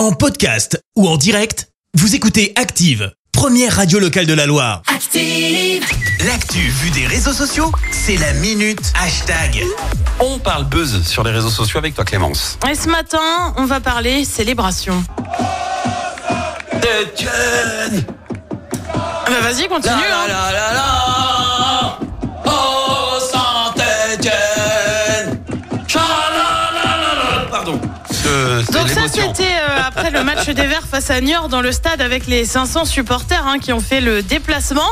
En podcast ou en direct, vous écoutez Active, première radio locale de la Loire. Active. L'actu vue des réseaux sociaux, c'est la minute hashtag. On parle buzz sur les réseaux sociaux avec toi Clémence. Et ce matin, on va parler célébration. Ah bah vas-y, continue. La hein. la la la Oh Donc ça, c'était euh, après le match des Verts face à Niort dans le stade avec les 500 supporters hein, qui ont fait le déplacement.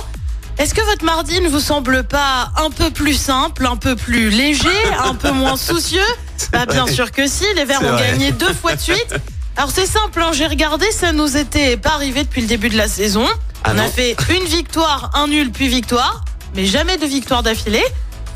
Est-ce que votre mardi ne vous semble pas un peu plus simple, un peu plus léger, un peu moins soucieux? Bah bien sûr que si, les Verts ont vrai. gagné deux fois de suite. Alors c'est simple, hein, j'ai regardé, ça nous était pas arrivé depuis le début de la saison. Ah On a fait une victoire, un nul, puis victoire, mais jamais de victoire d'affilée.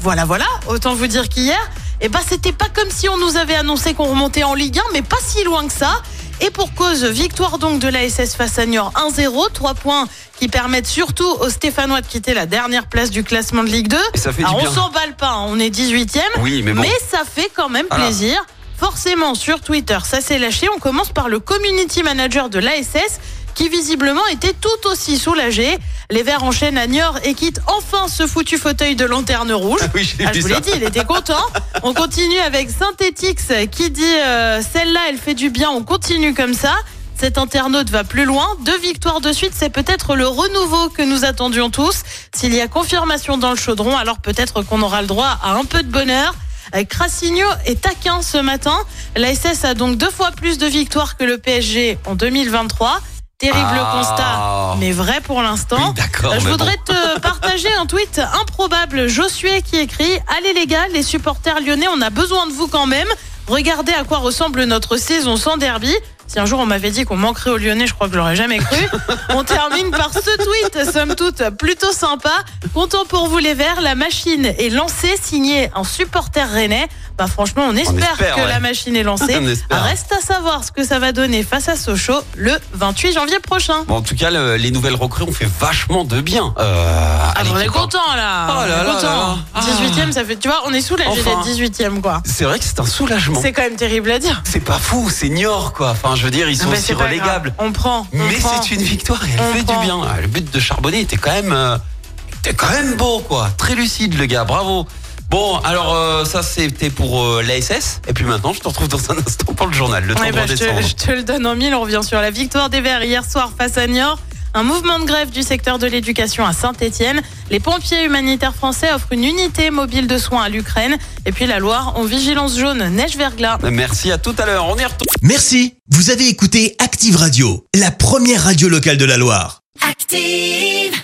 Voilà, voilà, autant vous dire qu'hier, eh ben, c'était pas comme si on nous avait annoncé qu'on remontait en Ligue 1, mais pas si loin que ça. Et pour cause, victoire donc de l'ASS face à Niort 1-0, 3 points qui permettent surtout aux Stéphanois de quitter la dernière place du classement de Ligue 2. Et ça fait du Alors on s'emballe pas, hein, on est 18e, Oui, mais bon. ça fait quand même plaisir. Forcément, sur Twitter, ça s'est lâché. On commence par le community manager de l'ASS qui visiblement était tout aussi soulagé. Les Verts enchaînent à Niort et quittent enfin ce foutu fauteuil de lanterne rouge. Ah oui, Ah, je vous l'ai dit, il était content. On continue avec Synthetix qui dit euh, celle-là, elle fait du bien. On continue comme ça. Cet internaute va plus loin. Deux victoires de suite, c'est peut-être le renouveau que nous attendions tous. S'il y a confirmation dans le chaudron, alors peut-être qu'on aura le droit à un peu de bonheur. Euh, Crassigno est taquin ce matin. L'ASS a donc deux fois plus de victoires que le PSG en 2023. Terrible Ah. constat, mais vrai pour l'instant. Oui, d'accord, Je voudrais bon. te partager un tweet improbable. Josué qui écrit Allez les gars, les supporters lyonnais, on a besoin de vous quand même. Regardez à quoi ressemble notre saison sans derby. Si un jour on m'avait dit qu'on manquerait aux Lyonnais, je crois que je l'aurais jamais cru. On termine par ce tweet, somme toute plutôt sympa. Content pour vous les Verts, la machine est lancée, signé un supporter rennais. Bah franchement, on espère, espère, que ouais. la machine est lancée. Reste à savoir ce que ça va donner face à Sochaux le 28 janvier prochain. Bon, en tout cas, le- les nouvelles recrues ont fait vachement de bien. Euh, Ah, on est hein. content là. Oh là on est là là content. là. Ah. 18e, ça fait, tu vois, on est soulagé Enfin. d'être 18e quoi. C'est vrai que c'est un soulagement. C'est quand même terrible à dire. C'est pas fou, c'est Niort quoi. Enfin, je veux dire, ils sont Mais aussi c'est pas relégables. On prend. on Mais c'est une victoire et elle On fait prend. du bien. Ah, Le but de Charbonnet était quand même, euh, était quand même beau quoi. Très lucide le gars, bravo. Bon, alors euh, ça c'était pour euh, l'ASS. Et puis maintenant, je te retrouve dans un instant pour le journal. Le temps Ouais, de bah, je, te, je te le donne en mille. On revient sur la victoire des Verts hier soir face à Niort. Un mouvement de grève du secteur de l'éducation à Saint-Etienne. Les pompiers humanitaires français offrent une unité mobile de soins à l'Ukraine. Et puis la Loire en vigilance jaune neige-verglas. Merci à tout à l'heure. On y retourne. Merci, vous avez écouté Active Radio, la première radio locale de la Loire. Active.